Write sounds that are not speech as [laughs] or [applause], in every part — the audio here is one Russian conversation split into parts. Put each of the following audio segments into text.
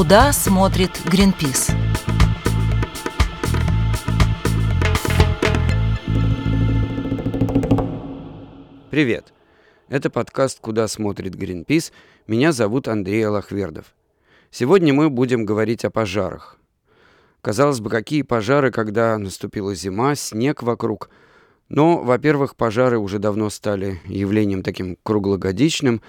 Куда смотрит Гринпис? Привет! Это подкаст «Куда смотрит Гринпис». Меня зовут Андрей Алахвердов. Сегодня мы будем говорить о пожарах. Казалось бы, какие пожары, когда наступила зима, снег вокруг. Но, во-первых, пожары уже давно стали явлением таким круглогодичным.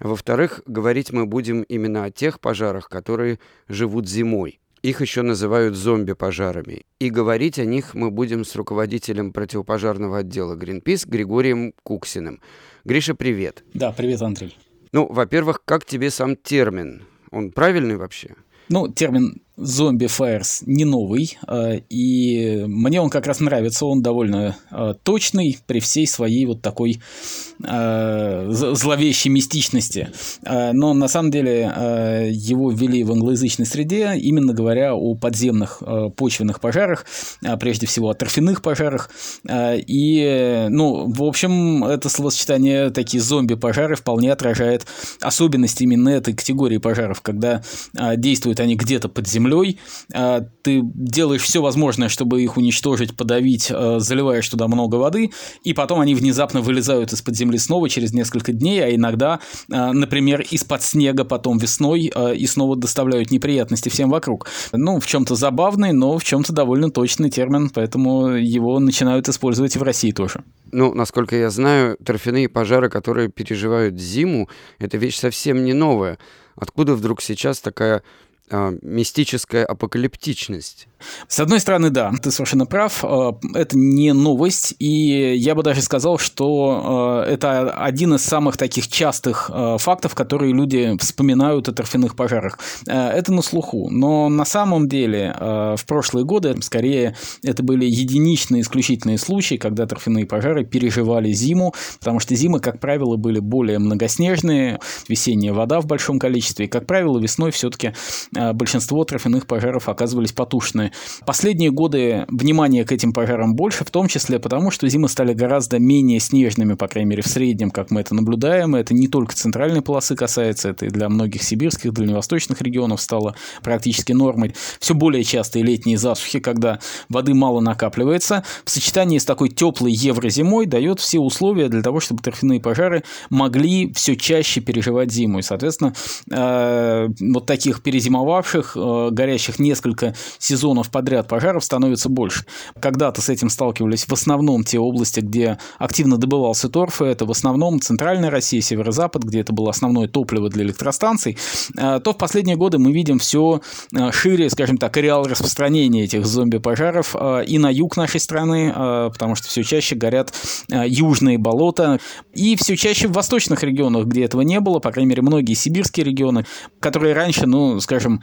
Во-вторых, говорить мы будем именно о тех пожарах, которые живут зимой. Их еще называют зомби-пожарами. И говорить о них мы будем с руководителем противопожарного отдела Greenpeace Григорием Куксиным. Гриша, привет. Да, привет, Андрей. Ну, во-первых, как тебе сам термин? Он правильный вообще? Ну, термин Зомби Fires не новый, а, и мне он как раз нравится, он довольно а, точный при всей своей вот такой зловещей мистичности. Но на самом деле его ввели в англоязычной среде, именно говоря о подземных почвенных пожарах, прежде всего о торфяных пожарах. И, ну, в общем, это словосочетание такие зомби-пожары вполне отражает особенности именно этой категории пожаров, когда действуют они где-то под землей, а, ты делаешь все возможное, чтобы их уничтожить, подавить, а, заливаешь туда много воды, и потом они внезапно вылезают из-под земли снова через несколько дней, а иногда, а, например, из-под снега потом весной и снова доставляют неприятности всем вокруг. Ну, в чем-то забавный, но в чем-то довольно точный термин, поэтому его начинают использовать и в России тоже. Ну, насколько я знаю, торфяные пожары, которые переживают зиму, это вещь совсем не новая. Откуда вдруг сейчас такая а, мистическая апокалиптичность. С одной стороны, да, ты совершенно прав. А, это не новость, и я бы даже сказал, что а, это один из самых таких частых фактов, которые люди вспоминают о торфяных пожарах. Это на слуху, но на самом деле в прошлые годы скорее это были единичные исключительные случаи, когда торфяные пожары переживали зиму, потому что зимы, как правило, были более многоснежные, весенняя вода в большом количестве, и, как правило, весной все-таки большинство трофяных пожаров оказывались потушены. Последние годы внимание к этим пожарам больше, в том числе потому, что зимы стали гораздо менее снежными, по крайней мере, в среднем, как мы это наблюдаем. Это не только центральной полосы касается, это и для многих сибирских, дальневосточных регионов стало практически нормой. Все более частые летние засухи, когда воды мало накапливается, в сочетании с такой теплой еврозимой дает все условия для того, чтобы торфяные пожары могли все чаще переживать зиму. И, соответственно, э, вот таких перезимовавших бушевавших, э, горящих несколько сезонов подряд пожаров становится больше. Когда-то с этим сталкивались в основном те области, где активно добывался торф, это в основном центральная Россия, северо-запад, где это было основное топливо для электростанций, э, то в последние годы мы видим все э, шире, скажем так, ареал распространения этих зомби-пожаров и на юг нашей страны, потому что все чаще горят южные болота, и все чаще в восточных регионах, где этого не было, по крайней мере, многие сибирские регионы, которые раньше, ну, скажем,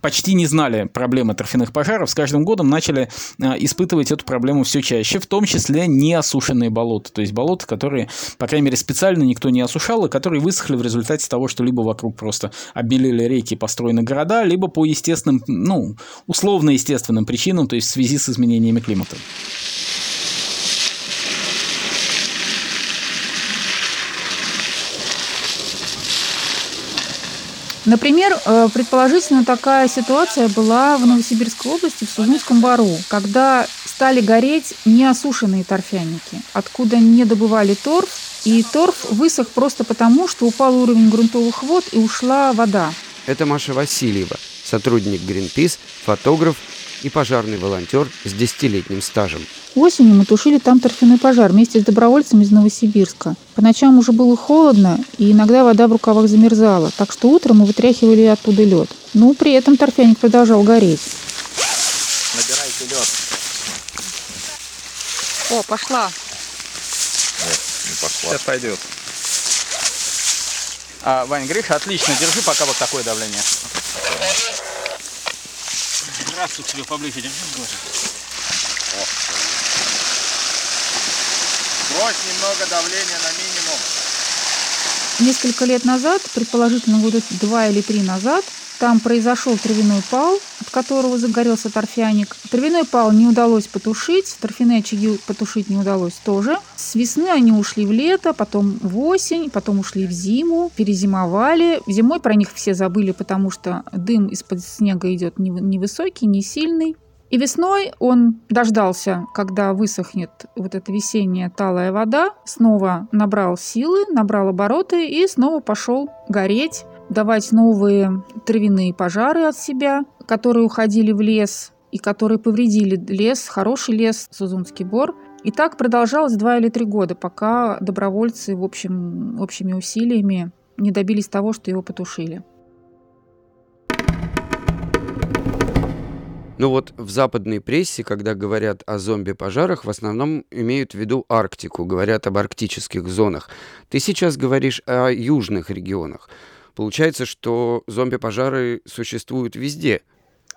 почти не знали проблемы торфяных пожаров, с каждым годом начали а, испытывать эту проблему все чаще, в том числе неосушенные болота, то есть болота, которые, по крайней мере, специально никто не осушал, и которые высохли в результате того, что либо вокруг просто обмелели реки построены города, либо по естественным, ну, условно-естественным причинам, то есть в связи с изменениями климата. Например, э, предположительно такая ситуация была в Новосибирской области, в Сузунском бару, когда стали гореть неосушенные торфяники, откуда не добывали торф, и торф высох просто потому, что упал уровень грунтовых вод и ушла вода. Это Маша Васильева, сотрудник Greenpeace, фотограф и пожарный волонтер с десятилетним стажем. Осенью мы тушили там торфяной пожар вместе с добровольцами из Новосибирска. По ночам уже было холодно, и иногда вода в рукавах замерзала, так что утром мы вытряхивали оттуда лед. Но при этом торфяник продолжал гореть. Набирайте лед. О, пошла. Нет, не пошла. Сейчас пойдет. А, Вань, Гриша, отлично, держи пока вот такое давление. Раз тут себе поближе держи, Гоша. Брось немного давления на минимум. несколько лет назад, предположительно года два или три назад, там произошел травяной пал, от которого загорелся торфяник. Травяной пал не удалось потушить, торфяные очаги потушить не удалось тоже. С весны они ушли в лето, потом в осень, потом ушли в зиму, перезимовали. Зимой про них все забыли, потому что дым из-под снега идет невысокий, не сильный. И весной он дождался, когда высохнет вот эта весенняя талая вода, снова набрал силы, набрал обороты и снова пошел гореть давать новые травяные пожары от себя, которые уходили в лес и которые повредили лес, хороший лес, Сузунский бор. И так продолжалось два или три года, пока добровольцы в общем, общими усилиями не добились того, что его потушили. Ну вот в западной прессе, когда говорят о зомби-пожарах, в основном имеют в виду Арктику, говорят об арктических зонах. Ты сейчас говоришь о южных регионах. Получается, что зомби-пожары существуют везде.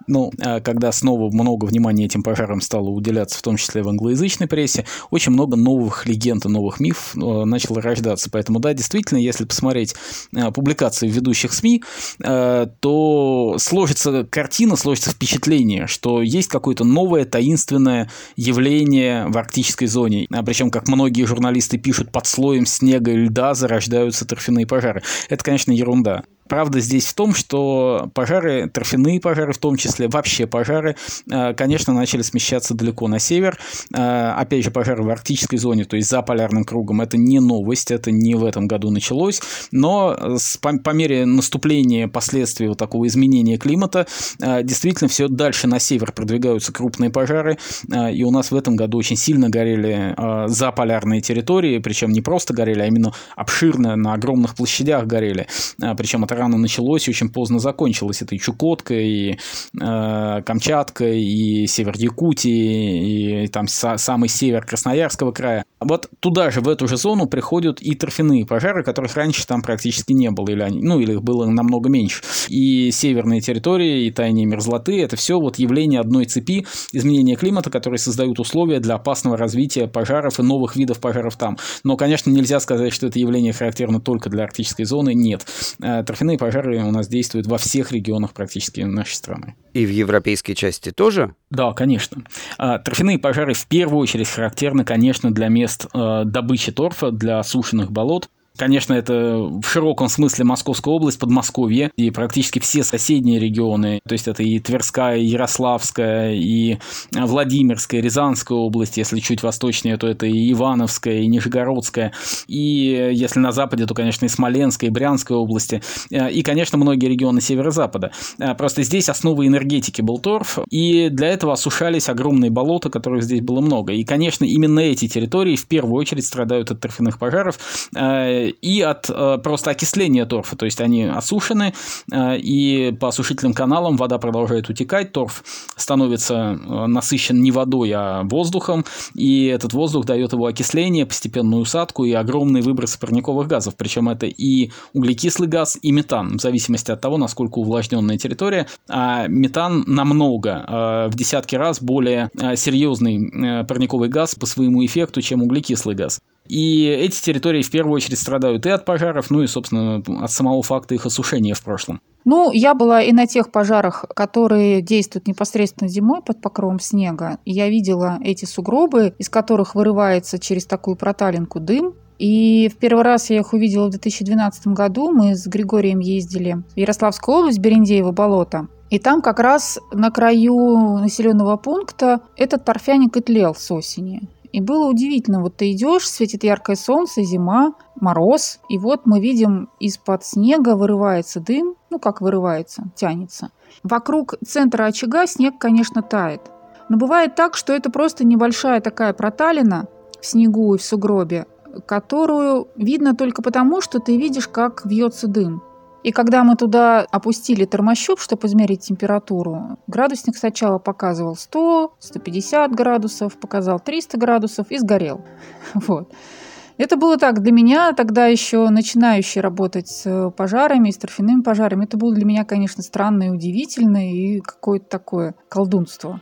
Ну, а когда снова много внимания этим пожарам стало уделяться, в том числе в англоязычной прессе, очень много новых легенд и новых мифов э, начало рождаться. Поэтому, да, действительно, если посмотреть э, публикации ведущих СМИ, то сложится картина, сложится впечатление, что есть какое-то новое таинственное явление в арктической зоне. А причем, как многие журналисты пишут, под слоем снега и льда зарождаются торфяные пожары. Это, конечно, ерунда. Правда здесь в том, что пожары, торфяные пожары в том числе, вообще пожары, э, конечно, начали смещаться далеко на север. Э, опять же, пожары в арктической зоне, то есть за полярным кругом, это не новость, это не в этом году началось, но по, по мере наступления последствий вот такого изменения климата, э, действительно все дальше на север продвигаются крупные пожары, и у нас в этом году очень сильно горели за полярные территории, причем не просто горели, а именно обширно на огромных площадях горели, причем это рано началось и очень поздно закончилось. Это и Чукотка, и э, Камчатка, и север Якутии, и, там са- самый север Красноярского края. Вот туда же, в эту же зону приходят и торфяные пожары, которых раньше там практически не было, или, они, ну, или их было намного меньше. И северные территории, и таяние мерзлоты – это все вот явление одной цепи изменения климата, которые создают условия для опасного развития пожаров и новых видов пожаров там. Но, конечно, нельзя сказать, что это явление характерно только для арктической зоны. Нет. Э, торфяные пожары у нас действуют во всех регионах практически нашей страны. И в европейской части тоже? Да, конечно. А, торфяные пожары в первую очередь характерны, конечно, для мест э, добычи торфа, для сушеных болот. Конечно, это в широком смысле Московская область, Подмосковье и практически все соседние регионы. То есть это и Тверская, и Ярославская, и Владимирская, Рязанская область. Если чуть восточнее, то это и Ивановская, и Нижегородская. И если на западе, то, конечно, и Смоленская, и Брянская области. И, конечно, многие регионы северо-запада. Просто здесь основой энергетики был торф, и для этого осушались огромные болота, которых здесь было много. И, конечно, именно эти территории в первую очередь страдают от торфяных пожаров и от э, просто окисления торфа. То есть они осушены, э, и по осушительным каналам вода продолжает утекать, торф становится э, насыщен не водой, а воздухом, и этот воздух дает его окисление, постепенную усадку и огромные выбросы парниковых газов. Причем это и углекислый газ, и метан, в зависимости от того, насколько увлажненная территория. А метан намного, в десятки раз более серьезный парниковый газ по своему эффекту, чем углекислый газ. И эти территории в первую очередь страдают и от пожаров, ну и, собственно, от самого факта их осушения в прошлом. Ну, я была и на тех пожарах, которые действуют непосредственно зимой под покровом снега. Я видела эти сугробы, из которых вырывается через такую проталинку дым. И в первый раз я их увидела в 2012 году. Мы с Григорием ездили в Ярославскую область, Берендеево болото. И там как раз на краю населенного пункта этот торфяник и тлел с осени. И было удивительно, вот ты идешь, светит яркое солнце, зима, мороз, и вот мы видим из-под снега вырывается дым, ну как вырывается, тянется. Вокруг центра очага снег, конечно, тает. Но бывает так, что это просто небольшая такая проталина в снегу и в сугробе, которую видно только потому, что ты видишь, как вьется дым. И когда мы туда опустили термощуп, чтобы измерить температуру, градусник сначала показывал 100, 150 градусов, показал 300 градусов и сгорел. [laughs] Вот. Это было так для меня, тогда еще начинающий работать с пожарами, с торфяными пожарами. Это было для меня, конечно, странно и удивительно, и какое-то такое колдунство.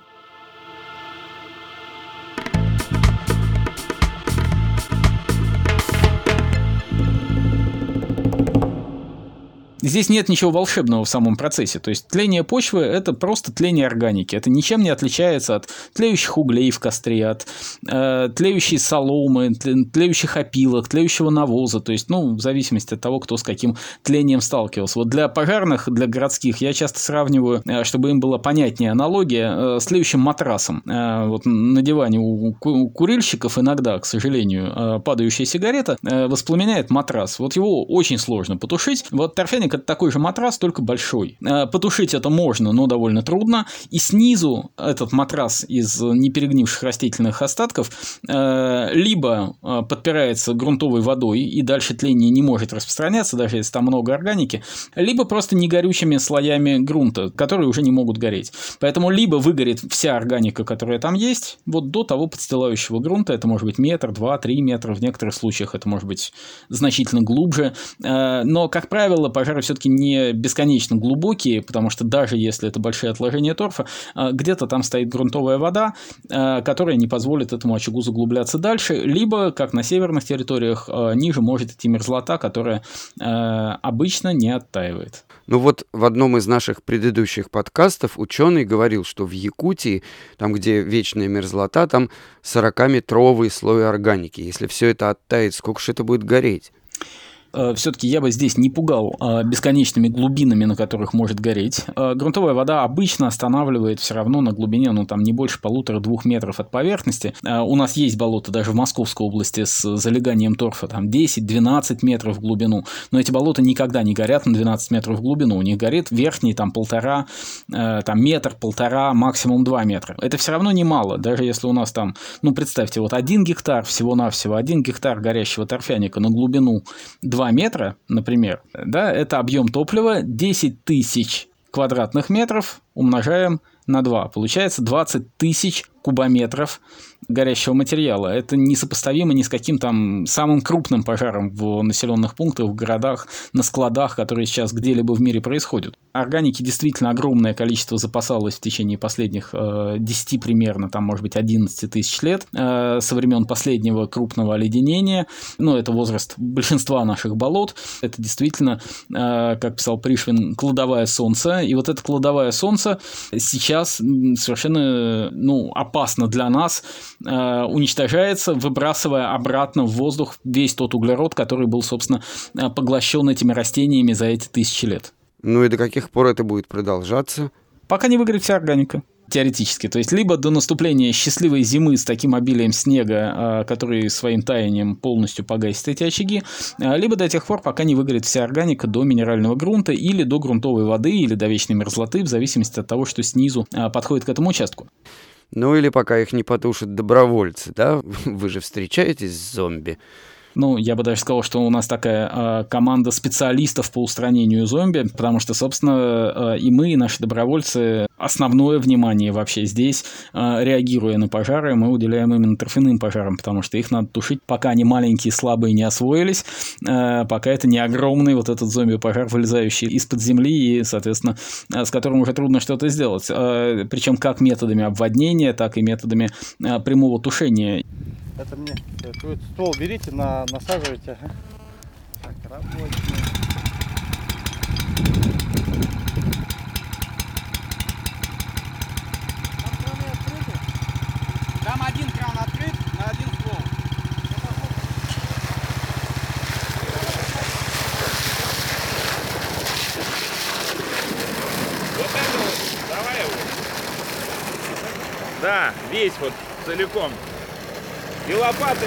Здесь нет ничего волшебного в самом процессе. То есть тление почвы – это просто тление органики. Это ничем не отличается от тлеющих углей в костре, от э, тлеющей соломы, тлеющих опилок, тлеющего навоза. То есть, ну, в зависимости от того, кто с каким тлением сталкивался. Вот для пожарных, для городских я часто сравниваю, э, чтобы им было понятнее аналогия, э, с тлеющим матрасом. Э, вот на диване у курильщиков иногда, к сожалению, падающая сигарета воспламеняет матрас. Вот его очень сложно потушить. Вот торфяник Коврик это такой же матрас, только большой. Э, потушить это можно, но довольно трудно. И снизу этот матрас из неперегнивших растительных остатков э, либо э, подпирается грунтовой водой и дальше тление не может распространяться, даже если там много органики, либо просто негорючими слоями грунта, которые уже не могут гореть. Поэтому либо выгорит вся органика, которая там есть, вот до того подстилающего грунта, это может быть метр, два, три метра, в некоторых случаях это может быть значительно глубже, но, как правило, пожар пожары все-таки не бесконечно глубокие, потому что даже если это большие отложения торфа, а, где-то там стоит грунтовая вода, а, которая не позволит этому очагу заглубляться дальше, либо, как на северных территориях, а, ниже может идти мерзлота, которая обычно не оттаивает. Ну вот в одном из наших предыдущих подкастов ученый говорил, что в Якутии, там где вечная мерзлота, там 40-метровый слой органики. Если все это оттает, сколько же это будет гореть? Э, все-таки я бы здесь не пугал э, бесконечными глубинами, на которых может гореть. Э, грунтовая вода обычно останавливает все равно на глубине, ну там не больше полутора-двух метров от поверхности. У нас есть болота даже в Московской области с залеганием торфа, там 10-12 метров в глубину. Но эти болота никогда не горят на 12 метров в глубину. У них горит верхний там полтора, там метр, полтора, максимум 2 метра. Это все равно немало, даже если у нас там, ну представьте, вот один гектар всего-навсего, один гектар горящего торфяника на глубину 2 2 метра, например, да, это объем топлива 10 тысяч квадратных метров умножаем на 2. Получается 20 тысяч кубометров горящего материала. Это несопоставимо ни с каким там самым крупным пожаром в населенных пунктах, в городах, на складах, которые сейчас где-либо в мире происходят. Органики действительно огромное количество запасалось в течение последних э, 10 примерно, там может быть 11 тысяч лет, э, со времен последнего крупного оледенения. Ну, это возраст большинства наших болот. Это действительно, э, как писал Пришвин, кладовая солнца. И вот это кладовая солнца сейчас совершенно ну, опасно для нас Э, уничтожается, выбрасывая обратно в воздух весь тот углерод, который был, собственно, э, поглощен этими растениями за эти тысячи лет. Ну и до каких пор это будет продолжаться? Пока не выгорит вся органика теоретически. То есть, либо до наступления счастливой зимы с таким обилием снега, э, который своим таянием полностью погасит эти очаги, либо до тех пор, пока не выгорит вся органика до минерального грунта или до грунтовой воды или до вечной мерзлоты, в зависимости от того, что снизу подходит к этому участку. Ну или пока их не потушат добровольцы, да? [laughs] Вы же встречаетесь с зомби. Ну, я бы даже сказал, что у нас такая э, команда специалистов по устранению зомби, потому что, собственно, э, и мы, и наши добровольцы, основное внимание вообще здесь, э, реагируя на пожары, мы уделяем именно торфяным пожарам, потому что их надо тушить, пока они маленькие, слабые не освоились, э, пока это не огромный вот этот зомби-пожар, вылезающий из-под земли и, соответственно, э, с которым уже трудно что-то сделать. Э, причем как методами обводнения, так и методами э, прямого тушения. Это мне. Вы ствол берите, на, насаживайте. Так, рабочий. Там один кран открыт на один ствол. Вот это вот, давай его. Да, весь вот целиком. И лопаты.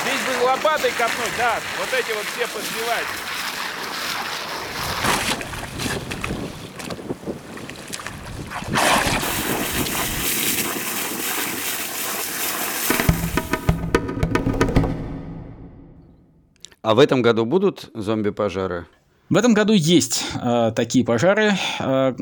Здесь бы лопатой копнуть, да, вот эти вот все подбивать. А в этом году будут зомби-пожары? В этом году есть э, такие пожары, э,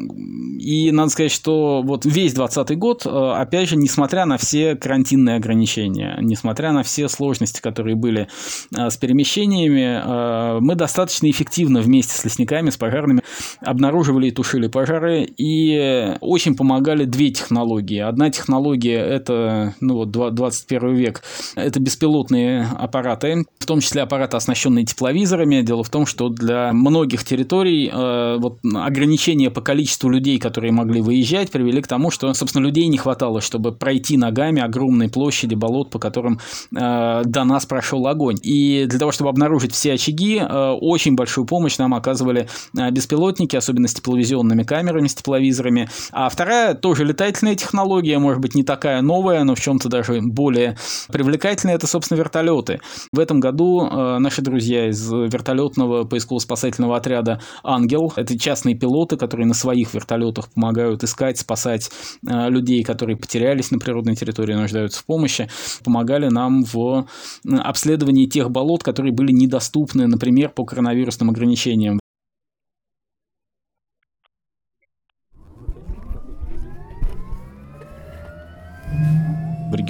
и надо сказать, что вот весь 2020 год, э, опять же, несмотря на все карантинные ограничения, несмотря на все сложности, которые были э, с перемещениями, э, мы достаточно эффективно вместе с лесниками, с пожарными обнаруживали и тушили пожары, и очень помогали две технологии. Одна технология – это, ну вот, 21 век, это беспилотные аппараты, в том числе аппараты, оснащенные тепловизорами. Дело в том, что для многих территорий вот, ограничения по количеству людей, которые могли выезжать, привели к тому, что, собственно, людей не хватало, чтобы пройти ногами огромные площади болот, по которым э, до нас прошел огонь. И для того, чтобы обнаружить все очаги, э, очень большую помощь нам оказывали э, беспилотники, особенно с тепловизионными камерами, с тепловизорами. А вторая, тоже летательная технология, может быть, не такая новая, но в чем-то даже более привлекательная, это, собственно, вертолеты. В этом году э, наши друзья из вертолетного поисково-спасательного отряда «Ангел», это частные пилоты, которые на своих вертолетах помогают искать, спасать э, людей, которые потерялись на природной территории, нуждаются в помощи, помогали нам в обследовании тех болот, которые были недоступны, например, по коронавирусным ограничениям.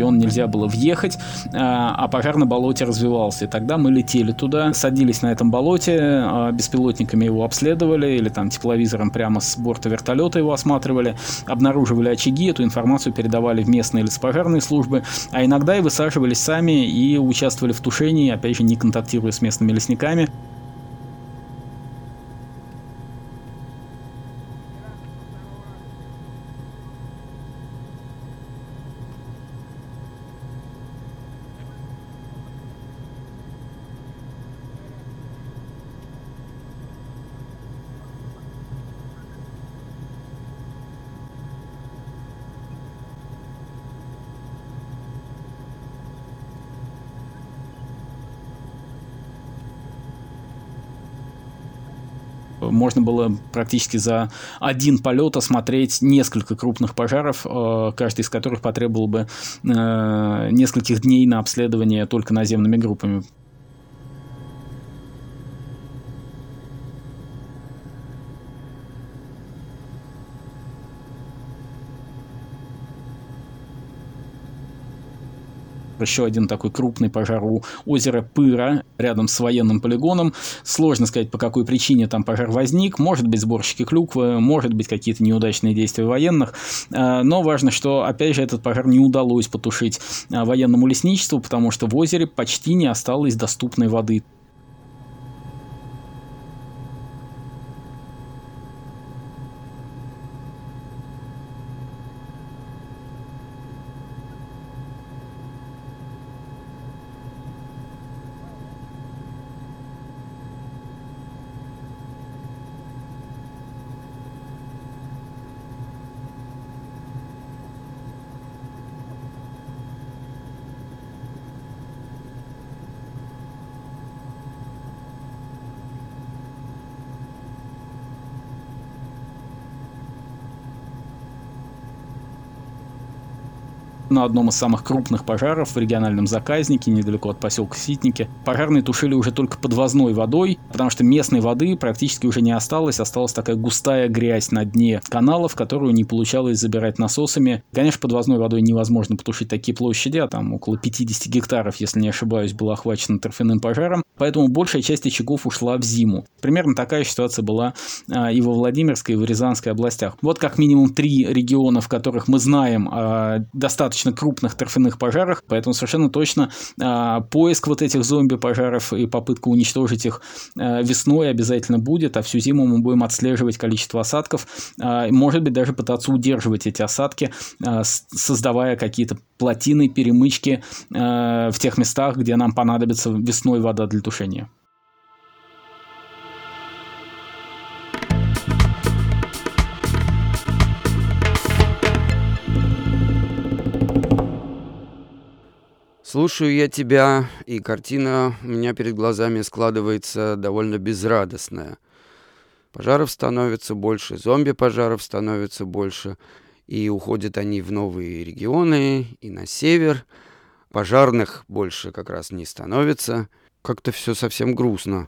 Регион нельзя было въехать, а, а пожар на болоте развивался. И тогда мы летели туда, садились на этом болоте, а, беспилотниками его обследовали или там тепловизором прямо с борта вертолета его осматривали, обнаруживали очаги, эту информацию передавали в местные леспожарные службы, а иногда и высаживались сами и участвовали в тушении, опять же, не контактируя с местными лесниками. Можно было практически за один полет осмотреть несколько крупных пожаров, э, каждый из которых потребовал бы э, нескольких дней на обследование только наземными группами. Еще один такой крупный пожар у озера Пыра, рядом с военным полигоном. Сложно сказать, по какой причине там пожар возник. Может быть, сборщики клюквы, может быть, какие-то неудачные действия военных. А, но важно, что, опять же, этот пожар не удалось потушить а, военному лесничеству, потому что в озере почти не осталось доступной воды. На одном из самых крупных пожаров в региональном заказнике, недалеко от поселка Ситники. Пожарные тушили уже только подвозной водой, потому что местной воды практически уже не осталось. Осталась такая густая грязь на дне каналов, которую не получалось забирать насосами. Конечно, подвозной водой невозможно потушить такие площади, а там около 50 гектаров, если не ошибаюсь, было охвачено торфяным пожаром. Поэтому большая часть очагов ушла в зиму. Примерно такая ситуация была а, и во Владимирской, и в Рязанской областях. Вот как минимум три региона, в которых мы знаем о достаточно крупных торфяных пожарах, поэтому совершенно точно а, поиск вот этих зомби-пожаров и попытка уничтожить их а, весной обязательно будет, а всю зиму мы будем отслеживать количество осадков, может быть, даже пытаться удерживать эти осадки, создавая какие-то плотины, перемычки в тех местах, где нам понадобится весной вода для тушения. Слушаю я тебя, и картина у меня перед глазами складывается довольно безрадостная. Пожаров становится больше, зомби-пожаров становится больше, и уходят они в новые регионы и на север. Пожарных больше как раз не становится. Как-то все совсем грустно.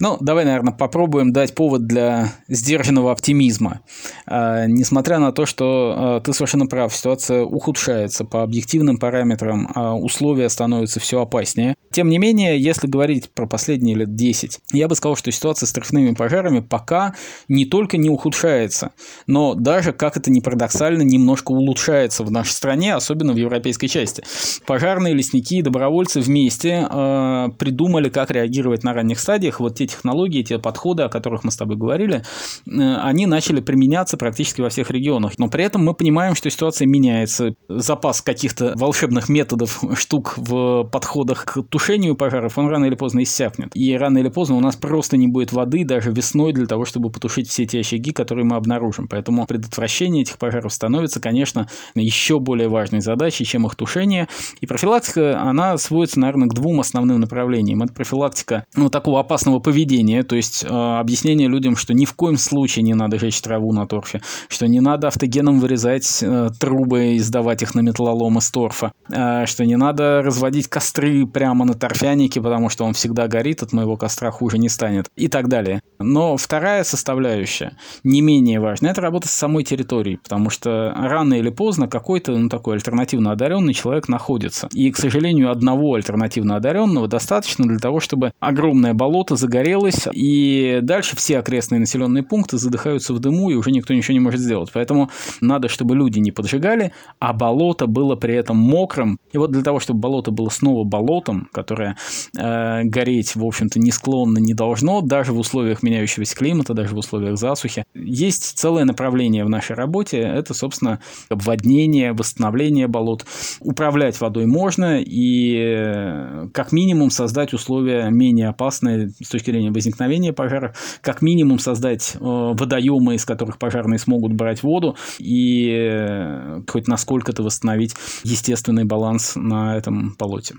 Ну, давай, наверное, попробуем дать повод для сдержанного оптимизма. А, несмотря на то, что а, ты совершенно прав, ситуация ухудшается по объективным параметрам, а условия становятся все опаснее. Тем не менее, если говорить про последние лет 10, я бы сказал, что ситуация с торфяными пожарами пока не только не ухудшается, но даже, как это ни парадоксально, немножко улучшается в нашей стране, особенно в европейской части. Пожарные, лесники и добровольцы вместе э, придумали, как реагировать на ранних стадиях. Вот те технологии, те подходы, о которых мы с тобой говорили, э, они начали применяться практически во всех регионах. Но при этом мы понимаем, что ситуация меняется. Запас каких-то волшебных методов, [laughs] штук в подходах к тушению пожаров, он рано или поздно иссякнет. И рано или поздно у нас просто не будет воды даже весной для того, чтобы потушить все те очаги, которые мы обнаружим. Поэтому предотвращение этих пожаров становится, конечно, еще более важной задачей, чем их тушение. И профилактика, она сводится, наверное, к двум основным направлениям. Это профилактика ну, такого опасного поведения, то есть э, объяснение людям, что ни в коем случае не надо жечь траву на торфе, что не надо автогеном вырезать э, трубы и сдавать их на металлолом из торфа, э, что не надо разводить костры прямо на торфянике, потому что он всегда горит, от моего костра хуже не станет и так далее. Но вторая составляющая, не менее важная, это работа с самой территорией, потому что рано или поздно какой-то ну, такой альтернативно одаренный человек находится. И, к сожалению, одного альтернативно одаренного достаточно для того, чтобы огромное болото загорелось, и дальше все окрестные населенные пункты задыхаются в дыму, и уже никто ничего не может сделать. Поэтому надо, чтобы люди не поджигали, а болото было при этом мокрым. И вот для того, чтобы болото было снова болотом, которое э, гореть, в общем-то, не склонно не должно, даже в условиях меняющегося климата, даже в условиях засухи, есть целое направление в нашей работе. Это, собственно, обводнение, восстановление болот. Управлять водой можно и э, как минимум создать условия менее опасные с точки зрения возникновения пожаров, как минимум создать э, водоемы, из которых пожарные смогут брать воду и э, хоть насколько-то восстановить естественный баланс на этом болоте.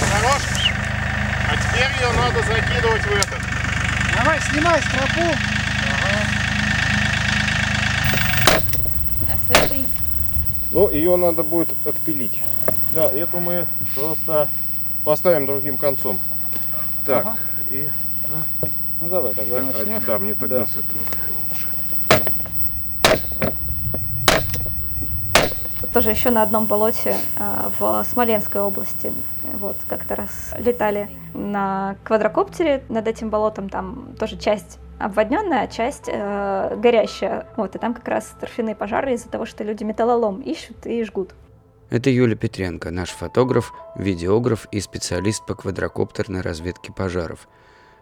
Хорош? А теперь ее надо закидывать в этот. Давай, снимай стропу. А с этой Ну, ее надо будет отпилить. Да, эту мы просто поставим другим концом. Так, Ага. и... Ну давай тогда так, а, начнем. да, мне тогда Да. с этого лучше. тоже еще на одном болоте а, в Смоленской области. Вот как-то раз летали на квадрокоптере над этим болотом, там тоже часть обводненная, а часть э, горящая. Вот, и там как раз торфяные пожары из-за того, что люди металлолом ищут и жгут. Это Юля Петренко, наш фотограф, видеограф и специалист по квадрокоптерной разведке пожаров.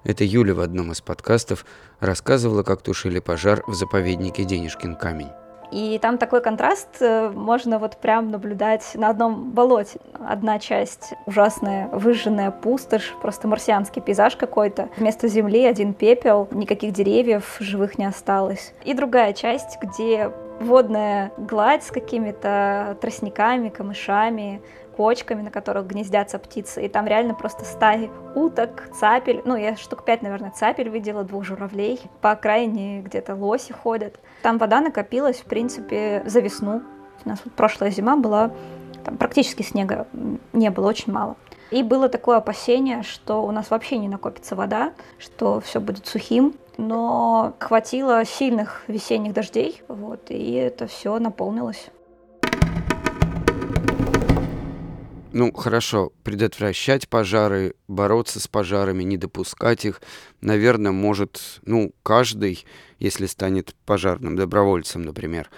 Это Юля в одном из подкастов рассказывала, как тушили пожар в заповеднике Денежкин камень. И там такой контраст э, можно вот прям наблюдать на одном болоте. Одна часть ужасная, выжженная пустошь, просто марсианский пейзаж какой-то. Вместо земли один пепел, никаких деревьев живых не осталось. И другая часть, где водная гладь с какими-то тростниками, камышами, кочками, на которых гнездятся птицы. И там реально просто стаи уток, цапель. Ну, я штук пять, наверное, цапель видела, двух журавлей. По окраине где-то лоси ходят. Там вода накопилась, в принципе, за весну. У нас вот прошлая зима была, там практически снега не было, очень мало. И было такое опасение, что у нас вообще не накопится вода, что все будет сухим. Но хватило сильных весенних дождей, вот, и это все наполнилось. Ну, хорошо, предотвращать пожары, бороться с пожарами, не допускать их, наверное, может, ну, каждый, если станет пожарным добровольцем, например.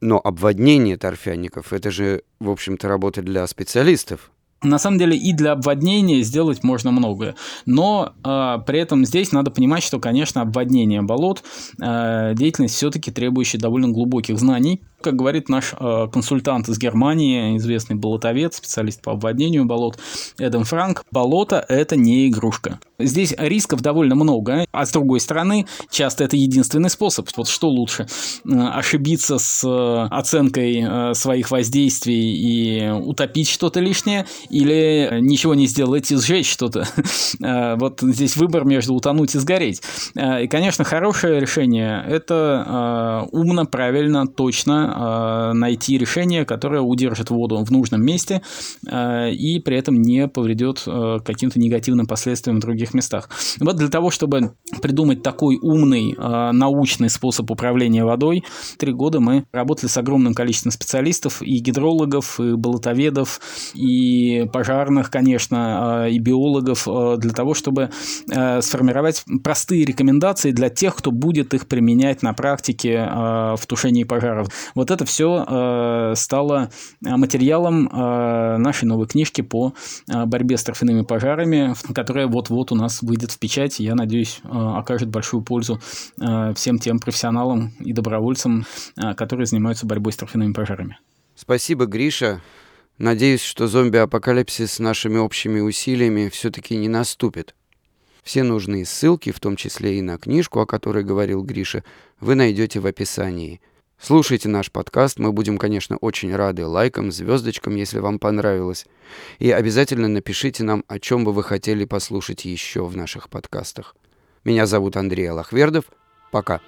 Но обводнение торфяников, это же, в общем-то, работа для специалистов. На самом деле и для обводнения сделать можно многое, но э, при этом здесь надо понимать, что, конечно, обводнение болот э, деятельность все-таки требующая довольно глубоких знаний. Как говорит наш э, консультант из Германии, известный болотовед, специалист по обводнению болот Эдам Франк, болото – это не игрушка. Здесь рисков довольно много, а с другой стороны, часто это единственный способ. Вот что лучше, э, ошибиться с э, оценкой э, своих воздействий и утопить что-то лишнее, или ничего не сделать и сжечь что-то. [laughs] Вот здесь выбор между утонуть и сгореть. И, конечно, хорошее решение – это умно, правильно, точно э, найти решение, которое удержит воду в нужном месте э, и при этом не повредет э, каким-то негативным последствиям в других местах. Вот для того, чтобы придумать такой умный научный способ управления водой, три года мы работали с огромным количеством специалистов и гидрологов, и болотоведов, и пожарных, конечно, и биологов для того, чтобы сформировать простые рекомендации для тех, кто будет их применять на практике в тушении пожаров. Вот это все э, стало материалом э, нашей новой книжки по э, борьбе с торфяными пожарами, которая вот-вот у нас выйдет в печать. Я надеюсь, э, окажет большую пользу э, всем тем профессионалам и добровольцам, э, которые занимаются борьбой с торфяными пожарами. Спасибо, Гриша. Надеюсь, что зомби-апокалипсис с нашими общими усилиями все-таки не наступит. Все нужные ссылки, в том числе и на книжку, о которой говорил Гриша, вы найдете в описании. Слушайте наш подкаст, мы будем, конечно, очень рады лайкам, звездочкам, если вам понравилось. И обязательно напишите нам, о чем бы вы хотели послушать еще в наших подкастах. Меня зовут Андрей Алахвердов. Пока.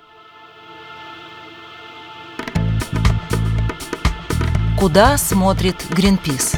Куда смотрит Гринпис?